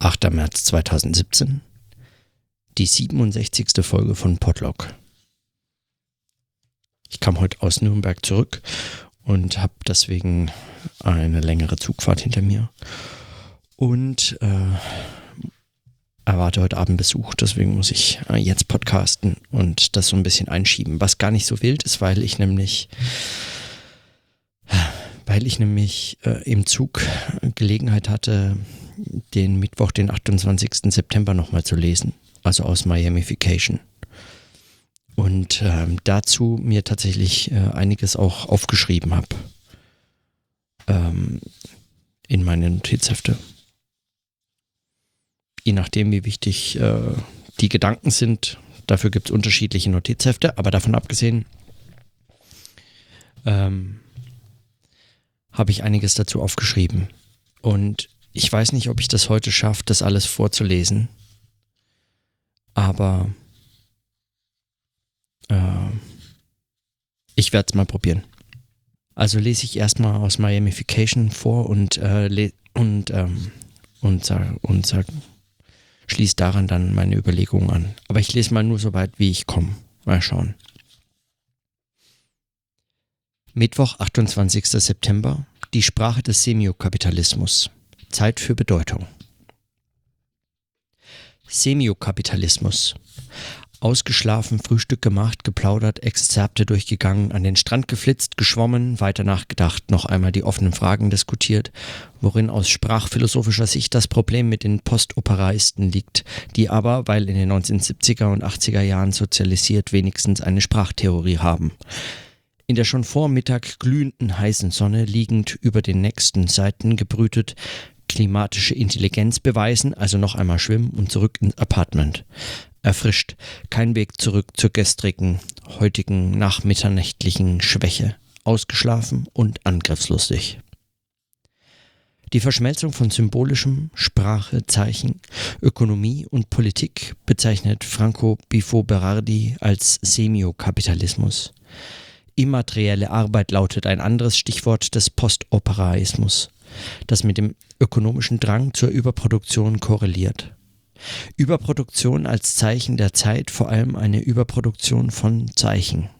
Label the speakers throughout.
Speaker 1: 8. März 2017, die 67. Folge von Podlog. Ich kam heute aus Nürnberg zurück und habe deswegen eine längere Zugfahrt hinter mir und äh, erwarte heute Abend Besuch, deswegen muss ich äh, jetzt podcasten und das so ein bisschen einschieben, was gar nicht so wild ist, weil ich nämlich weil ich nämlich äh, im Zug Gelegenheit hatte, den Mittwoch, den 28. September nochmal zu lesen, also aus Miamification. Und ähm, dazu mir tatsächlich äh, einiges auch aufgeschrieben habe ähm, in meine Notizhefte. Je nachdem, wie wichtig äh, die Gedanken sind, dafür gibt es unterschiedliche Notizhefte, aber davon abgesehen ähm, habe ich einiges dazu aufgeschrieben. Und ich weiß nicht, ob ich das heute schaffe, das alles vorzulesen. Aber äh, ich werde es mal probieren. Also lese ich erstmal aus Miamification vor und, äh, und, ähm, und, sag, und sag, schließe daran dann meine Überlegungen an. Aber ich lese mal nur so weit, wie ich komme. Mal schauen. Mittwoch, 28. September. Die Sprache des Semiokapitalismus. Zeit für Bedeutung. Semiokapitalismus. Ausgeschlafen, Frühstück gemacht, geplaudert, Exzerpte durchgegangen, an den Strand geflitzt, geschwommen, weiter nachgedacht, noch einmal die offenen Fragen diskutiert, worin aus sprachphilosophischer Sicht das Problem mit den Postoperaisten liegt, die aber, weil in den 1970er und 80er Jahren sozialisiert, wenigstens eine Sprachtheorie haben in der schon vor Mittag glühenden heißen Sonne liegend über den nächsten Seiten gebrütet, klimatische Intelligenz beweisen, also noch einmal schwimmen und zurück ins Apartment. Erfrischt, kein Weg zurück zur gestrigen, heutigen, nachmitternächtlichen Schwäche, ausgeschlafen und angriffslustig. Die Verschmelzung von symbolischem, Sprache, Zeichen, Ökonomie und Politik bezeichnet Franco Bifo Berardi als Semiokapitalismus. Immaterielle Arbeit lautet ein anderes Stichwort des Postoperaismus, das mit dem ökonomischen Drang zur Überproduktion korreliert. Überproduktion als Zeichen der Zeit, vor allem eine Überproduktion von Zeichen.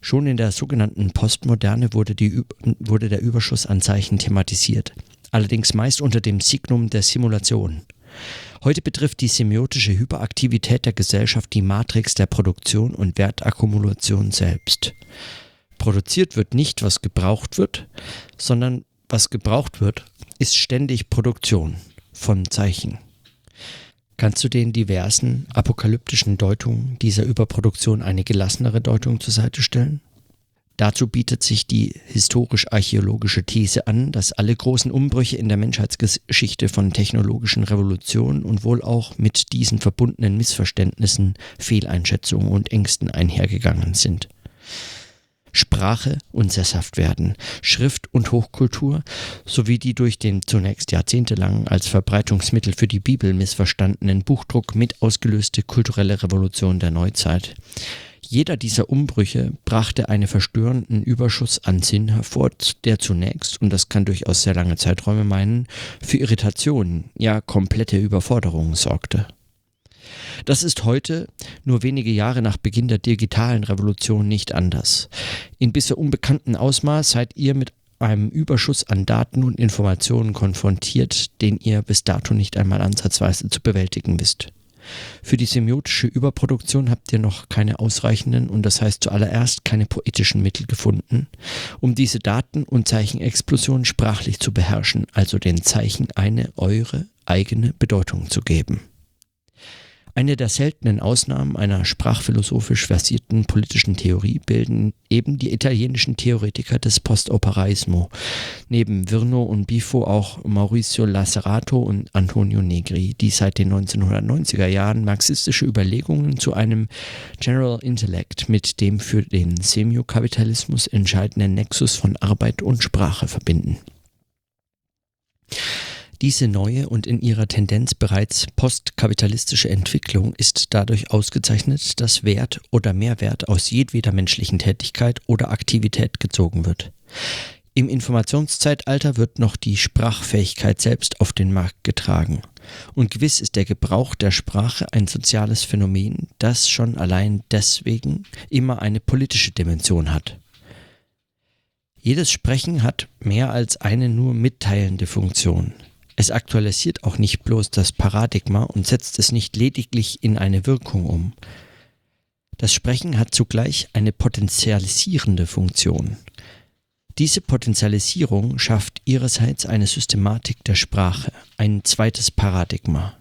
Speaker 1: Schon in der sogenannten Postmoderne wurde, die, wurde der Überschuss an Zeichen thematisiert, allerdings meist unter dem Signum der Simulation. Heute betrifft die semiotische Hyperaktivität der Gesellschaft die Matrix der Produktion und Wertakkumulation selbst. Produziert wird nicht, was gebraucht wird, sondern was gebraucht wird, ist ständig Produktion von Zeichen. Kannst du den diversen apokalyptischen Deutungen dieser Überproduktion eine gelassenere Deutung zur Seite stellen? Dazu bietet sich die historisch-archäologische These an, dass alle großen Umbrüche in der Menschheitsgeschichte von technologischen Revolutionen und wohl auch mit diesen verbundenen Missverständnissen, Fehleinschätzungen und Ängsten einhergegangen sind. Sprache und sesshaft werden, Schrift und Hochkultur sowie die durch den zunächst jahrzehntelang als Verbreitungsmittel für die Bibel missverstandenen Buchdruck mit ausgelöste kulturelle Revolution der Neuzeit jeder dieser Umbrüche brachte einen verstörenden Überschuss an Sinn hervor, der zunächst, und das kann durchaus sehr lange Zeiträume meinen, für Irritationen, ja komplette Überforderungen sorgte. Das ist heute, nur wenige Jahre nach Beginn der digitalen Revolution, nicht anders. In bisher unbekanntem Ausmaß seid ihr mit einem Überschuss an Daten und Informationen konfrontiert, den ihr bis dato nicht einmal ansatzweise zu bewältigen wisst. Für die semiotische Überproduktion habt ihr noch keine ausreichenden und das heißt zuallererst keine poetischen Mittel gefunden, um diese Daten- und Zeichenexplosion sprachlich zu beherrschen, also den Zeichen eine eure eigene Bedeutung zu geben. Eine der seltenen Ausnahmen einer sprachphilosophisch versierten politischen Theorie bilden eben die italienischen Theoretiker des Postoperaismo, neben Virno und Bifo auch Maurizio Lacerato und Antonio Negri, die seit den 1990er Jahren marxistische Überlegungen zu einem General Intellect mit dem für den Semiokapitalismus entscheidenden Nexus von Arbeit und Sprache verbinden. Diese neue und in ihrer Tendenz bereits postkapitalistische Entwicklung ist dadurch ausgezeichnet, dass Wert oder Mehrwert aus jedweder menschlichen Tätigkeit oder Aktivität gezogen wird. Im Informationszeitalter wird noch die Sprachfähigkeit selbst auf den Markt getragen. Und gewiss ist der Gebrauch der Sprache ein soziales Phänomen, das schon allein deswegen immer eine politische Dimension hat. Jedes Sprechen hat mehr als eine nur mitteilende Funktion. Es aktualisiert auch nicht bloß das Paradigma und setzt es nicht lediglich in eine Wirkung um. Das Sprechen hat zugleich eine potenzialisierende Funktion. Diese Potentialisierung schafft ihrerseits eine Systematik der Sprache, ein zweites Paradigma.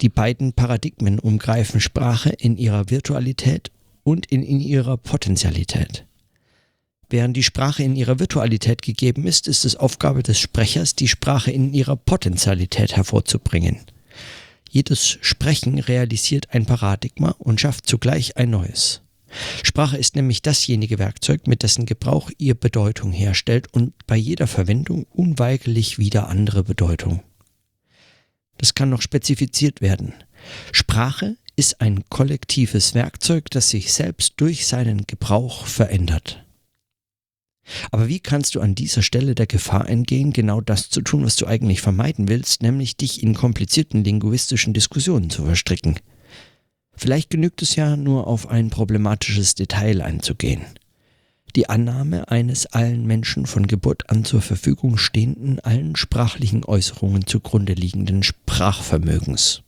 Speaker 1: Die beiden Paradigmen umgreifen Sprache in ihrer Virtualität und in, in ihrer Potentialität. Während die Sprache in ihrer Virtualität gegeben ist, ist es Aufgabe des Sprechers, die Sprache in ihrer Potentialität hervorzubringen. Jedes Sprechen realisiert ein Paradigma und schafft zugleich ein neues. Sprache ist nämlich dasjenige Werkzeug, mit dessen Gebrauch ihr Bedeutung herstellt und bei jeder Verwendung unweigerlich wieder andere Bedeutung. Das kann noch spezifiziert werden. Sprache ist ein kollektives Werkzeug, das sich selbst durch seinen Gebrauch verändert. Aber wie kannst du an dieser Stelle der Gefahr entgehen, genau das zu tun, was du eigentlich vermeiden willst, nämlich dich in komplizierten linguistischen Diskussionen zu verstricken? Vielleicht genügt es ja nur auf ein problematisches Detail einzugehen. Die Annahme eines allen Menschen von Geburt an zur Verfügung stehenden, allen sprachlichen Äußerungen zugrunde liegenden Sprachvermögens.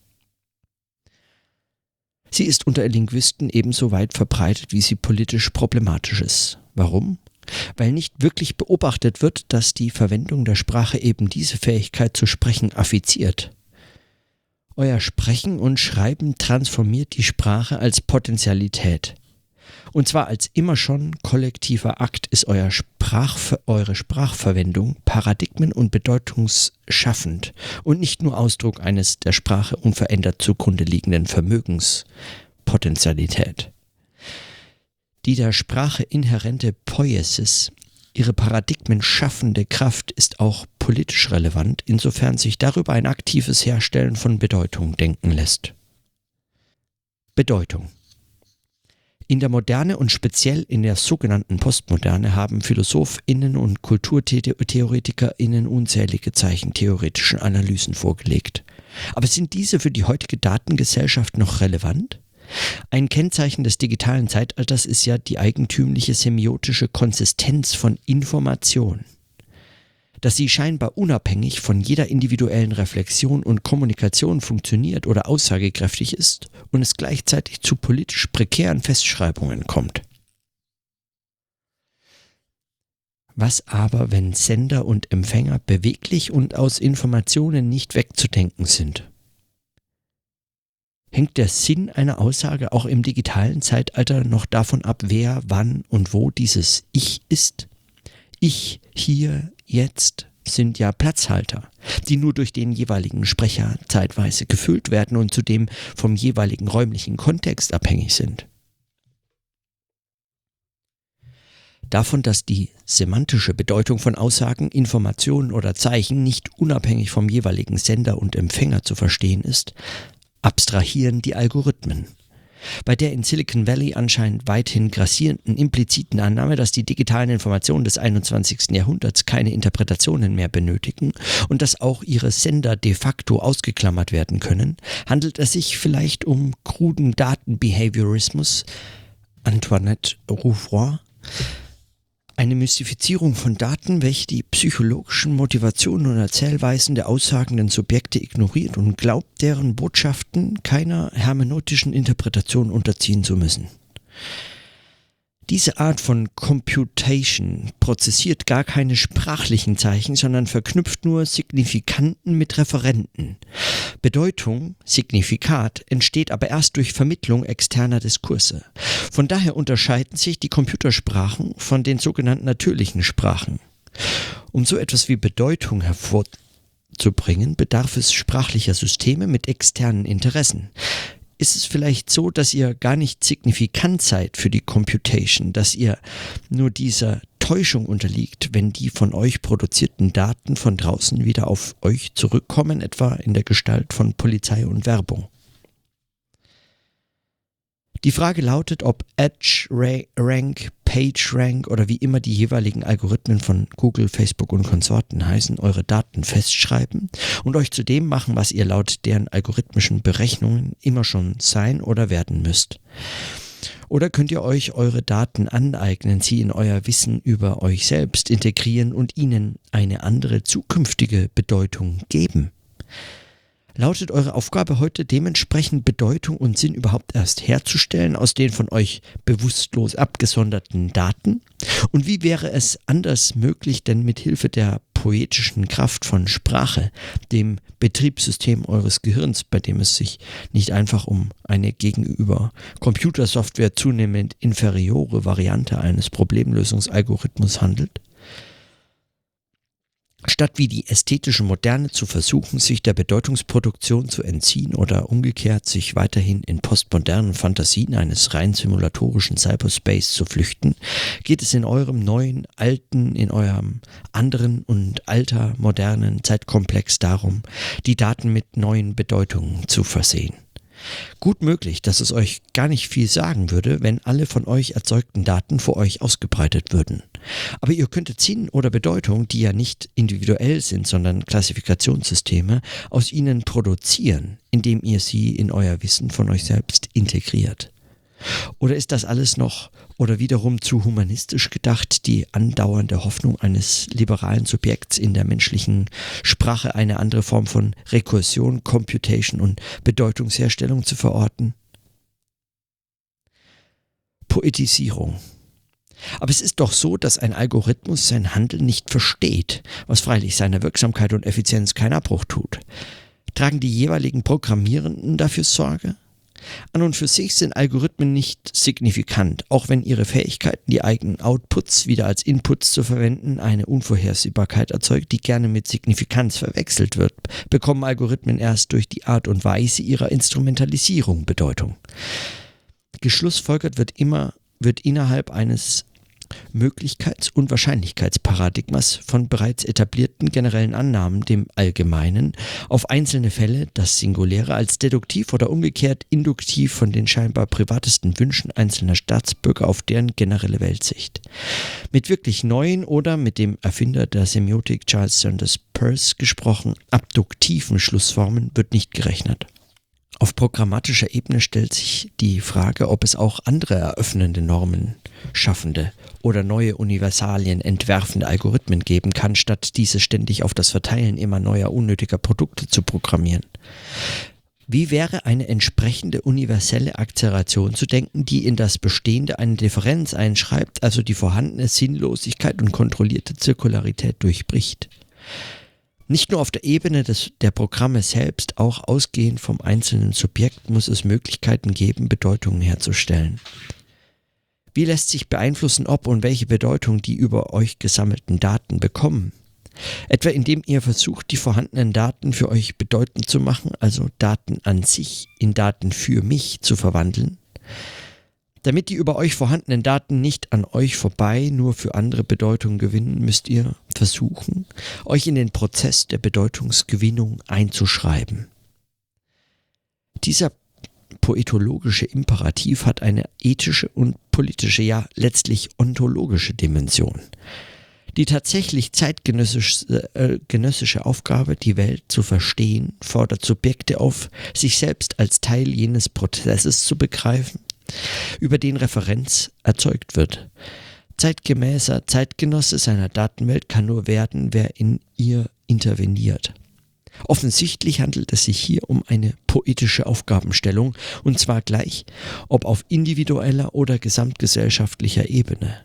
Speaker 1: Sie ist unter Linguisten ebenso weit verbreitet, wie sie politisch problematisch ist. Warum? Weil nicht wirklich beobachtet wird, dass die Verwendung der Sprache eben diese Fähigkeit zu sprechen affiziert. Euer Sprechen und Schreiben transformiert die Sprache als Potentialität. Und zwar als immer schon kollektiver Akt ist euer Sprach, eure Sprachverwendung paradigmen- und bedeutungsschaffend und nicht nur Ausdruck eines der Sprache unverändert zugrunde liegenden Vermögens Potentialität. Die der Sprache inhärente Poiesis Ihre Paradigmen schaffende Kraft ist auch politisch relevant, insofern sich darüber ein aktives Herstellen von Bedeutung denken lässt. Bedeutung in der Moderne und speziell in der sogenannten Postmoderne haben PhilosophInnen und KulturtheoretikerInnen unzählige zeichentheoretischen Analysen vorgelegt. Aber sind diese für die heutige Datengesellschaft noch relevant? Ein Kennzeichen des digitalen Zeitalters ist ja die eigentümliche semiotische Konsistenz von Information. Dass sie scheinbar unabhängig von jeder individuellen Reflexion und Kommunikation funktioniert oder aussagekräftig ist und es gleichzeitig zu politisch prekären Festschreibungen kommt. Was aber, wenn Sender und Empfänger beweglich und aus Informationen nicht wegzudenken sind? Hängt der Sinn einer Aussage auch im digitalen Zeitalter noch davon ab, wer, wann und wo dieses Ich ist. Ich, hier, jetzt sind ja Platzhalter, die nur durch den jeweiligen Sprecher zeitweise gefüllt werden und zudem vom jeweiligen räumlichen Kontext abhängig sind. Davon, dass die semantische Bedeutung von Aussagen, Informationen oder Zeichen nicht unabhängig vom jeweiligen Sender und Empfänger zu verstehen ist, abstrahieren die Algorithmen. Bei der in Silicon Valley anscheinend weithin grassierenden impliziten Annahme, dass die digitalen Informationen des 21. Jahrhunderts keine Interpretationen mehr benötigen und dass auch ihre Sender de facto ausgeklammert werden können, handelt es sich vielleicht um kruden Datenbehaviorismus. Antoinette Rouvroy eine Mystifizierung von Daten, welche die psychologischen Motivationen und Erzählweisen der aussagenden Subjekte ignoriert und glaubt, deren Botschaften keiner hermeneutischen Interpretation unterziehen zu müssen. Diese Art von Computation prozessiert gar keine sprachlichen Zeichen, sondern verknüpft nur Signifikanten mit Referenten. Bedeutung, Signifikat, entsteht aber erst durch Vermittlung externer Diskurse. Von daher unterscheiden sich die Computersprachen von den sogenannten natürlichen Sprachen. Um so etwas wie Bedeutung hervorzubringen, bedarf es sprachlicher Systeme mit externen Interessen ist es vielleicht so, dass ihr gar nicht signifikant seid für die Computation, dass ihr nur dieser Täuschung unterliegt, wenn die von euch produzierten Daten von draußen wieder auf euch zurückkommen, etwa in der Gestalt von Polizei und Werbung. Die Frage lautet, ob Edge, Rank, PageRank oder wie immer die jeweiligen Algorithmen von Google, Facebook und Konsorten heißen, eure Daten festschreiben und euch zu dem machen, was ihr laut deren algorithmischen Berechnungen immer schon sein oder werden müsst. Oder könnt ihr euch eure Daten aneignen, sie in euer Wissen über euch selbst integrieren und ihnen eine andere zukünftige Bedeutung geben? Lautet eure Aufgabe heute dementsprechend Bedeutung und Sinn überhaupt erst herzustellen aus den von euch bewusstlos abgesonderten Daten? Und wie wäre es anders möglich, denn mit Hilfe der poetischen Kraft von Sprache, dem Betriebssystem eures Gehirns, bei dem es sich nicht einfach um eine gegenüber Computersoftware zunehmend inferiore Variante eines Problemlösungsalgorithmus handelt? Statt wie die ästhetische Moderne zu versuchen, sich der Bedeutungsproduktion zu entziehen oder umgekehrt sich weiterhin in postmodernen Fantasien eines rein simulatorischen Cyberspace zu flüchten, geht es in eurem neuen, alten, in eurem anderen und alter, modernen Zeitkomplex darum, die Daten mit neuen Bedeutungen zu versehen. Gut möglich, dass es euch gar nicht viel sagen würde, wenn alle von euch erzeugten Daten vor euch ausgebreitet würden. Aber ihr könntet Sinn oder Bedeutung, die ja nicht individuell sind, sondern Klassifikationssysteme, aus ihnen produzieren, indem ihr sie in euer Wissen von euch selbst integriert. Oder ist das alles noch oder wiederum zu humanistisch gedacht, die andauernde Hoffnung eines liberalen Subjekts in der menschlichen Sprache eine andere Form von Rekursion, Computation und Bedeutungsherstellung zu verorten? Poetisierung. Aber es ist doch so, dass ein Algorithmus sein Handeln nicht versteht, was freilich seiner Wirksamkeit und Effizienz keinen Abbruch tut. Tragen die jeweiligen Programmierenden dafür Sorge? An und für sich sind Algorithmen nicht signifikant, auch wenn ihre Fähigkeiten, die eigenen Outputs wieder als Inputs zu verwenden, eine Unvorhersehbarkeit erzeugt, die gerne mit Signifikanz verwechselt wird, bekommen Algorithmen erst durch die Art und Weise ihrer Instrumentalisierung Bedeutung. Geschlussfolgert wird immer, wird innerhalb eines Möglichkeits- und Wahrscheinlichkeitsparadigmas von bereits etablierten generellen Annahmen, dem Allgemeinen, auf einzelne Fälle, das Singuläre als deduktiv oder umgekehrt induktiv von den scheinbar privatesten Wünschen einzelner Staatsbürger auf deren generelle Weltsicht. Mit wirklich neuen oder mit dem Erfinder der Semiotik Charles Sanders Peirce gesprochen, abduktiven Schlussformen wird nicht gerechnet. Auf programmatischer Ebene stellt sich die Frage, ob es auch andere eröffnende Normen schaffende oder neue Universalien entwerfende Algorithmen geben kann, statt diese ständig auf das Verteilen immer neuer unnötiger Produkte zu programmieren. Wie wäre eine entsprechende universelle Akzeleration zu denken, die in das Bestehende eine Differenz einschreibt, also die vorhandene Sinnlosigkeit und kontrollierte Zirkularität durchbricht? Nicht nur auf der Ebene des, der Programme selbst, auch ausgehend vom einzelnen Subjekt muss es Möglichkeiten geben, Bedeutungen herzustellen. Wie lässt sich beeinflussen, ob und welche Bedeutung die über euch gesammelten Daten bekommen? Etwa indem ihr versucht, die vorhandenen Daten für euch bedeutend zu machen, also Daten an sich in Daten für mich zu verwandeln? Damit die über euch vorhandenen Daten nicht an euch vorbei nur für andere Bedeutungen gewinnen, müsst ihr versuchen, euch in den Prozess der Bedeutungsgewinnung einzuschreiben. Dieser poetologische Imperativ hat eine ethische und politische, ja letztlich ontologische Dimension. Die tatsächlich zeitgenössische äh, Aufgabe, die Welt zu verstehen, fordert Subjekte auf, sich selbst als Teil jenes Prozesses zu begreifen über den Referenz erzeugt wird. Zeitgemäßer Zeitgenosse seiner Datenwelt kann nur werden, wer in ihr interveniert. Offensichtlich handelt es sich hier um eine poetische Aufgabenstellung, und zwar gleich, ob auf individueller oder gesamtgesellschaftlicher Ebene.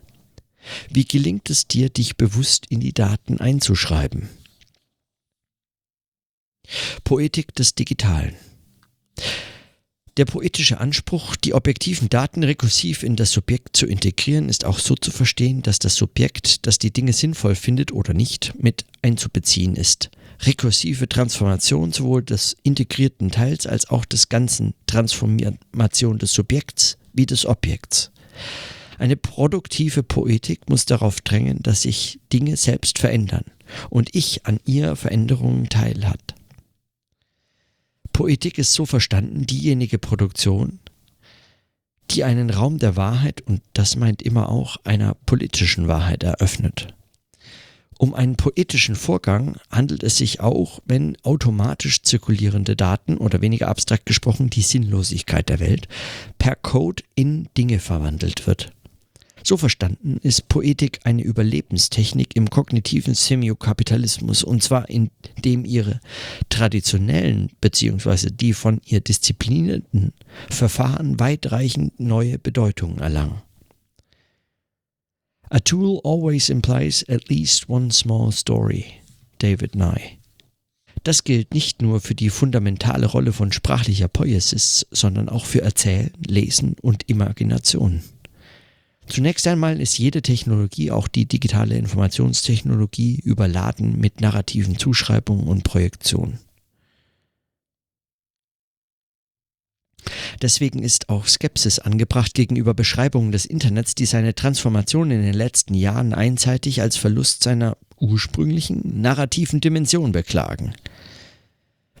Speaker 1: Wie gelingt es dir, dich bewusst in die Daten einzuschreiben? Poetik des Digitalen. Der poetische Anspruch, die objektiven Daten rekursiv in das Subjekt zu integrieren, ist auch so zu verstehen, dass das Subjekt, das die Dinge sinnvoll findet oder nicht, mit einzubeziehen ist. Rekursive Transformation sowohl des integrierten Teils als auch des ganzen Transformation des Subjekts wie des Objekts. Eine produktive Poetik muss darauf drängen, dass sich Dinge selbst verändern und ich an ihr Veränderungen teilhat. Poetik ist so verstanden diejenige Produktion, die einen Raum der Wahrheit, und das meint immer auch einer politischen Wahrheit, eröffnet. Um einen poetischen Vorgang handelt es sich auch, wenn automatisch zirkulierende Daten oder weniger abstrakt gesprochen die Sinnlosigkeit der Welt per Code in Dinge verwandelt wird. So verstanden ist Poetik eine Überlebenstechnik im kognitiven Semiokapitalismus und zwar indem ihre traditionellen bzw. die von ihr disziplinierten Verfahren weitreichend neue Bedeutungen erlangen. A tool always implies at least one small story. David Nye. Das gilt nicht nur für die fundamentale Rolle von sprachlicher Poiesis, sondern auch für Erzählen, Lesen und Imagination. Zunächst einmal ist jede Technologie, auch die digitale Informationstechnologie, überladen mit narrativen Zuschreibungen und Projektionen. Deswegen ist auch Skepsis angebracht gegenüber Beschreibungen des Internets, die seine Transformation in den letzten Jahren einseitig als Verlust seiner ursprünglichen narrativen Dimension beklagen.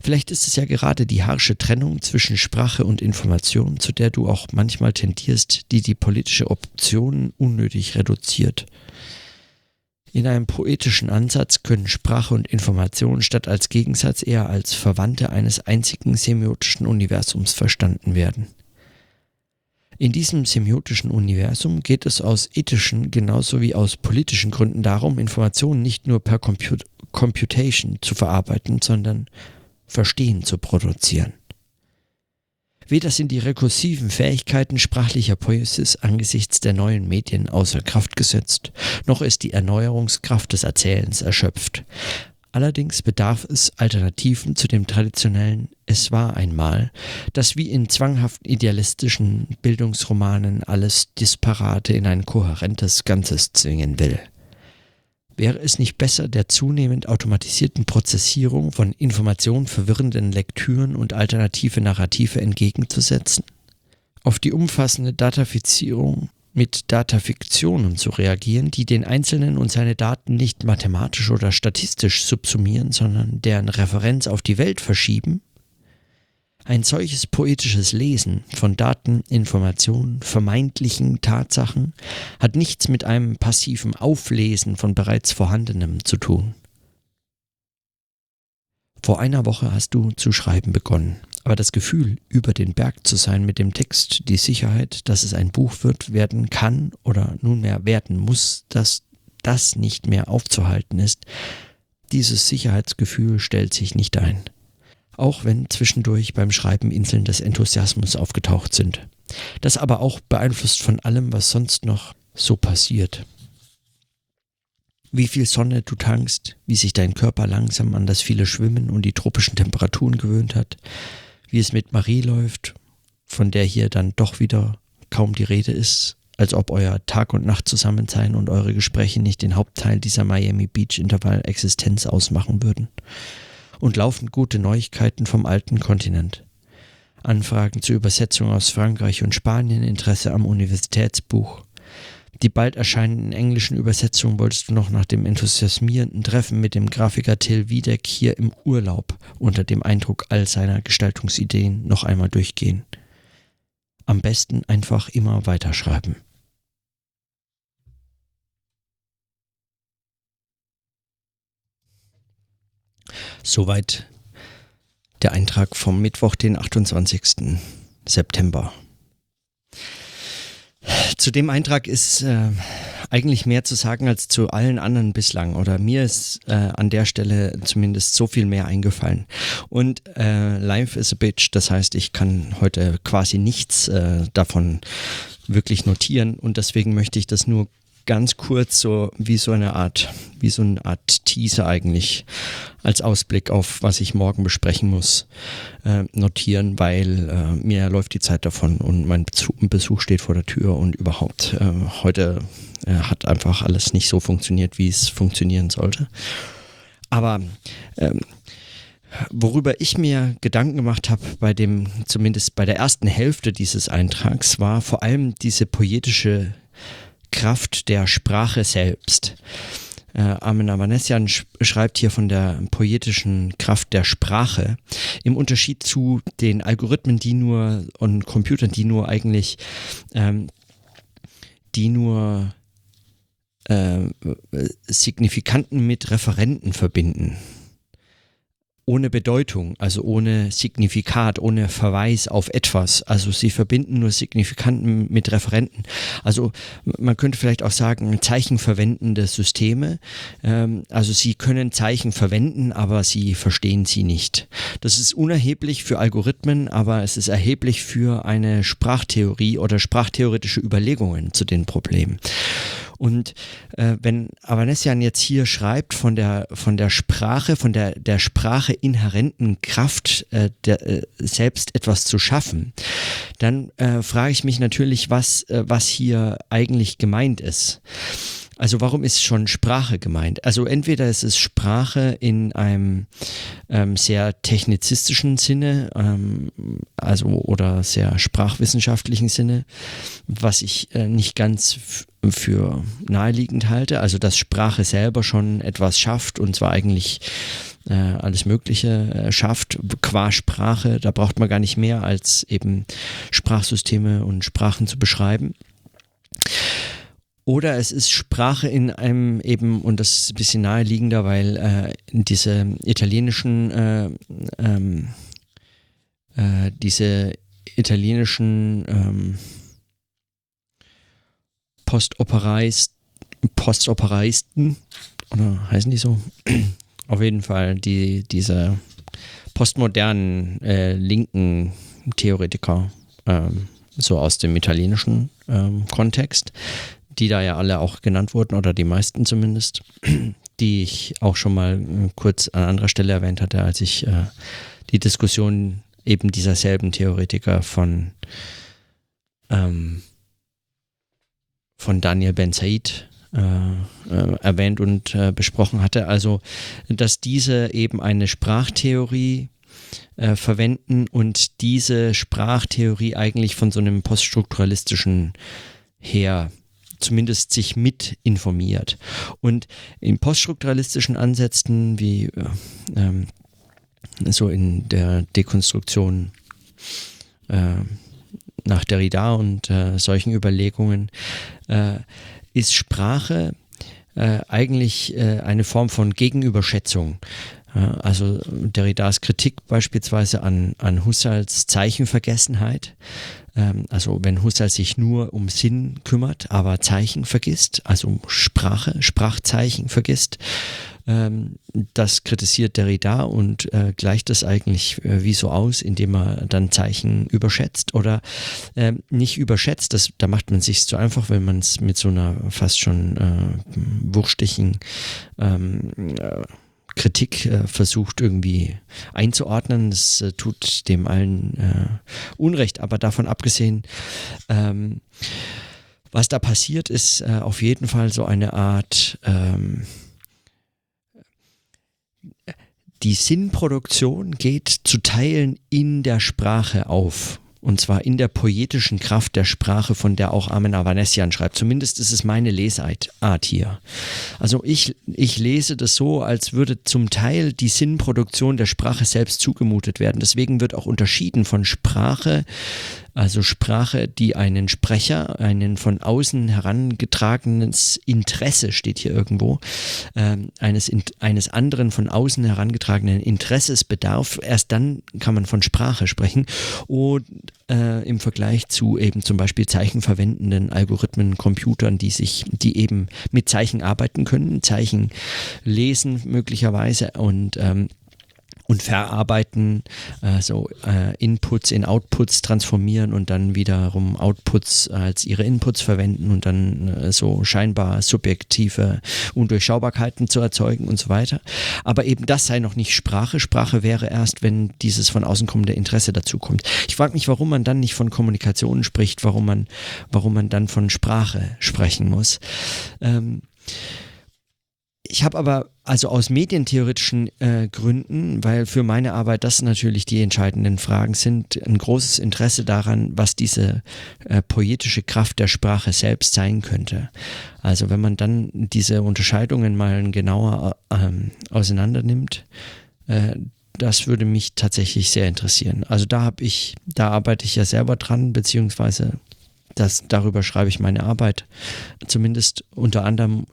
Speaker 1: Vielleicht ist es ja gerade die harsche Trennung zwischen Sprache und Information, zu der du auch manchmal tendierst, die die politische Option unnötig reduziert. In einem poetischen Ansatz können Sprache und Information statt als Gegensatz eher als Verwandte eines einzigen semiotischen Universums verstanden werden. In diesem semiotischen Universum geht es aus ethischen genauso wie aus politischen Gründen darum, Informationen nicht nur per Comput Computation zu verarbeiten, sondern Verstehen zu produzieren. Weder sind die rekursiven Fähigkeiten sprachlicher Poesis angesichts der neuen Medien außer Kraft gesetzt, noch ist die Erneuerungskraft des Erzählens erschöpft. Allerdings bedarf es Alternativen zu dem traditionellen Es war einmal, das wie in zwanghaften idealistischen Bildungsromanen alles Disparate in ein kohärentes Ganzes zwingen will. Wäre es nicht besser, der zunehmend automatisierten Prozessierung von Informationen verwirrenden Lektüren und alternative Narrative entgegenzusetzen? Auf die umfassende Datafizierung mit Datafiktionen zu reagieren, die den Einzelnen und seine Daten nicht mathematisch oder statistisch subsumieren, sondern deren Referenz auf die Welt verschieben? Ein solches poetisches Lesen von Daten, Informationen, vermeintlichen Tatsachen hat nichts mit einem passiven Auflesen von bereits Vorhandenem zu tun. Vor einer Woche hast du zu schreiben begonnen, aber das Gefühl, über den Berg zu sein mit dem Text, die Sicherheit, dass es ein Buch wird, werden kann oder nunmehr werden muss, dass das nicht mehr aufzuhalten ist, dieses Sicherheitsgefühl stellt sich nicht ein auch wenn zwischendurch beim Schreiben Inseln des Enthusiasmus aufgetaucht sind. Das aber auch beeinflusst von allem, was sonst noch so passiert. Wie viel Sonne du tankst, wie sich dein Körper langsam an das viele Schwimmen und die tropischen Temperaturen gewöhnt hat, wie es mit Marie läuft, von der hier dann doch wieder kaum die Rede ist, als ob euer Tag und Nacht zusammen sein und eure Gespräche nicht den Hauptteil dieser Miami Beach Intervall Existenz ausmachen würden und laufend gute Neuigkeiten vom alten Kontinent. Anfragen zur Übersetzung aus Frankreich und Spanien, Interesse am Universitätsbuch. Die bald erscheinenden englischen Übersetzungen wolltest du noch nach dem enthusiasmierenden Treffen mit dem Grafiker Till Wiedeck hier im Urlaub unter dem Eindruck all seiner Gestaltungsideen noch einmal durchgehen. Am besten einfach immer weiterschreiben. Soweit der Eintrag vom Mittwoch, den 28. September. Zu dem Eintrag ist äh, eigentlich mehr zu sagen als zu allen anderen bislang. Oder mir ist äh, an der Stelle zumindest so viel mehr eingefallen. Und äh, Life is a Bitch, das heißt, ich kann heute quasi nichts äh, davon wirklich notieren. Und deswegen möchte ich das nur ganz kurz so wie so eine Art, wie so eine Art Teaser eigentlich als Ausblick auf, was ich morgen besprechen muss, äh, notieren, weil äh, mir läuft die Zeit davon und mein Besuch, steht vor der Tür und überhaupt äh, heute äh, hat einfach alles nicht so funktioniert, wie es funktionieren sollte. Aber ähm, Worüber ich mir Gedanken gemacht habe bei dem, zumindest bei der ersten Hälfte dieses Eintrags, war vor allem diese poetische Kraft der Sprache selbst. äh, Armin Avanesian sch schreibt hier von der poetischen Kraft der Sprache. Im Unterschied zu den Algorithmen, die nur und Computern, die nur eigentlich, ähm, die nur äh, Signifikanten mit Referenten verbinden ohne Bedeutung, also ohne Signifikat, ohne Verweis auf etwas. Also sie verbinden nur Signifikanten mit Referenten. Also man könnte vielleicht auch sagen, zeichenverwendende Systeme. Ähm, also sie können Zeichen verwenden, aber sie verstehen sie nicht. Das ist unerheblich für Algorithmen, aber es ist erheblich für eine Sprachtheorie oder sprachtheoretische Überlegungen zu den Problemen. Und äh, wenn Avanesian jetzt hier schreibt von der, von der Sprache, von der, der Sprache inhärenten Kraft, äh, der, äh, selbst etwas zu schaffen, dann äh, frage ich mich natürlich, was, äh, was hier eigentlich gemeint ist. Also warum ist schon Sprache gemeint? Also entweder ist es Sprache in einem ähm, sehr technizistischen Sinne, ähm, also oder sehr sprachwissenschaftlichen Sinne, was ich äh, nicht ganz für naheliegend halte. Also dass Sprache selber schon etwas schafft und zwar eigentlich äh, alles Mögliche äh, schafft qua Sprache. Da braucht man gar nicht mehr als eben Sprachsysteme und Sprachen zu beschreiben. Oder es ist Sprache in einem eben, und das ist ein bisschen naheliegender, weil äh, diese italienischen, äh, ähm, äh, diese italienischen ähm, Postopereist, Postopereisten, oder heißen die so? Auf jeden Fall die, diese postmodernen äh, linken Theoretiker, ähm, so aus dem italienischen ähm, Kontext, die da ja alle auch genannt wurden, oder die meisten zumindest, die ich auch schon mal äh, kurz an anderer Stelle erwähnt hatte, als ich äh, die Diskussion eben dieser selben Theoretiker von, ähm, von Daniel Ben Said äh, äh, erwähnt und äh, besprochen hatte. Also, dass diese eben eine Sprachtheorie äh, verwenden und diese Sprachtheorie eigentlich von so einem poststrukturalistischen her zumindest sich mit informiert. Und in poststrukturalistischen Ansätzen wie äh, ähm, so in der Dekonstruktion äh, nach Derrida und äh, solchen Überlegungen äh, ist Sprache äh, eigentlich äh, eine Form von Gegenüberschätzung. Also Derridas Kritik beispielsweise an, an Husserls Zeichenvergessenheit ähm, also wenn Husserl sich nur um Sinn kümmert, aber Zeichen vergisst, also Sprache, Sprachzeichen vergisst, ähm, das kritisiert Derrida und äh, gleicht das eigentlich äh, wie so aus, indem er dann Zeichen überschätzt oder äh, nicht überschätzt. Das, da macht man sich zu einfach, wenn man es mit so einer fast schon äh, wurstigen ähm, äh, Kritik äh, versucht irgendwie einzuordnen. Das äh, tut dem allen äh, Unrecht, aber davon abgesehen, ähm, was da passiert, ist äh, auf jeden Fall so eine Art, ähm, die Sinnproduktion geht zu Teilen in der Sprache auf. Und zwar in der poetischen Kraft der Sprache, von der auch Armin Avanesian schreibt. Zumindest ist es meine Lesart hier. Also ich, ich lese das so, als würde zum Teil die Sinnproduktion der Sprache selbst zugemutet werden. Deswegen wird auch unterschieden von Sprache, also Sprache, die einen Sprecher, einen von außen herangetragenes Interesse, steht hier irgendwo, äh, eines, eines anderen von außen herangetragenen Interesses bedarf. Erst dann kann man von Sprache sprechen. Und äh, im Vergleich zu eben zum Beispiel zeichenverwendenden Algorithmen, Computern, die sich, die eben mit Zeichen arbeiten können, Zeichen lesen möglicherweise und ähm, und verarbeiten, äh, so äh, Inputs in Outputs transformieren und dann wiederum Outputs als ihre Inputs verwenden und dann äh, so scheinbar subjektive Undurchschaubarkeiten zu erzeugen und so weiter. Aber eben das sei noch nicht Sprache. Sprache wäre erst, wenn dieses von außen kommende Interesse dazu kommt. Ich frage mich, warum man dann nicht von Kommunikation spricht, warum man, warum man dann von Sprache sprechen muss. Ähm, ich habe aber also aus medientheoretischen äh, Gründen, weil für meine Arbeit das natürlich die entscheidenden Fragen sind, ein großes Interesse daran, was diese äh, poetische Kraft der Sprache selbst sein könnte. Also wenn man dann diese Unterscheidungen mal genauer ähm, auseinander nimmt, äh, das würde mich tatsächlich sehr interessieren. Also da habe ich, da arbeite ich ja selber dran, beziehungsweise das, darüber schreibe ich meine Arbeit, zumindest unter anderem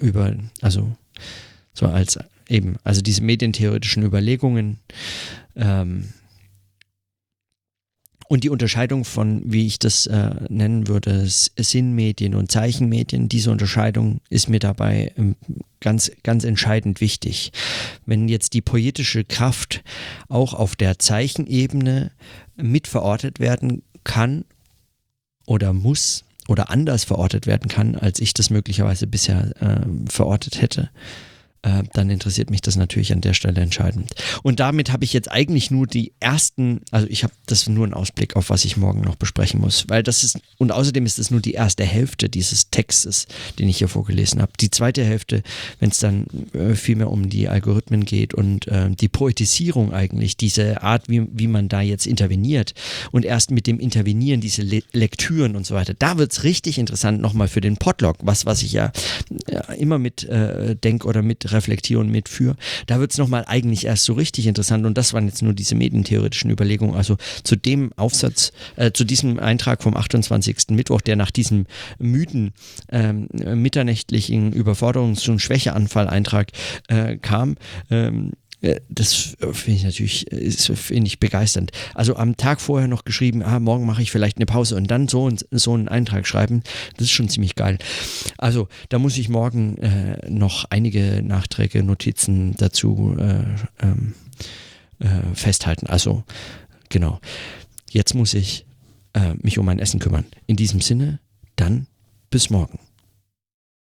Speaker 1: über, also so als eben, also diese medientheoretischen Überlegungen ähm, und die Unterscheidung von, wie ich das äh, nennen würde, Sinnmedien und Zeichenmedien, diese Unterscheidung ist mir dabei ähm, ganz, ganz entscheidend wichtig. Wenn jetzt die poetische Kraft auch auf der Zeichenebene mitverortet werden kann oder muss, oder anders verortet werden kann, als ich das möglicherweise bisher äh, verortet hätte, äh, dann interessiert mich das natürlich an der Stelle entscheidend. Und damit habe ich jetzt eigentlich nur die ersten, also ich habe das nur ein Ausblick auf, was ich morgen noch besprechen muss, weil das ist, und außerdem ist es nur die erste Hälfte dieses Textes, den ich hier vorgelesen habe. Die zweite Hälfte, wenn es dann äh, viel mehr um die Algorithmen geht und äh, die Poetisierung eigentlich, diese Art, wie, wie man da jetzt interveniert und erst mit dem Intervenieren diese Le Lektüren und so weiter, da wird es richtig interessant nochmal für den Podlog, was, was ich ja, ja immer mit äh, denke oder mit reflektiere und mitführe. Da wird es nochmal eigentlich erst so richtig interessant und das waren jetzt nur diese medientheoretischen Überlegungen. Also zu dem Aufsatz, äh, zu diesem Eintrag vom 28. Mittwoch, der nach diesem müden ähm, mitternächtlichen Überforderungs- und Schwächeanfall-Eintrag äh, kam, ähm, äh, das finde ich natürlich finde ich begeisternd. Also am Tag vorher noch geschrieben, ah, morgen mache ich vielleicht eine Pause und dann so, so einen Eintrag schreiben, das ist schon ziemlich geil. Also da muss ich morgen äh, noch einige Nachträge, Notizen dazu äh, ähm, äh, festhalten. Also genau, jetzt muss ich äh, mich um mein Essen kümmern. In diesem Sinne, dann bis morgen.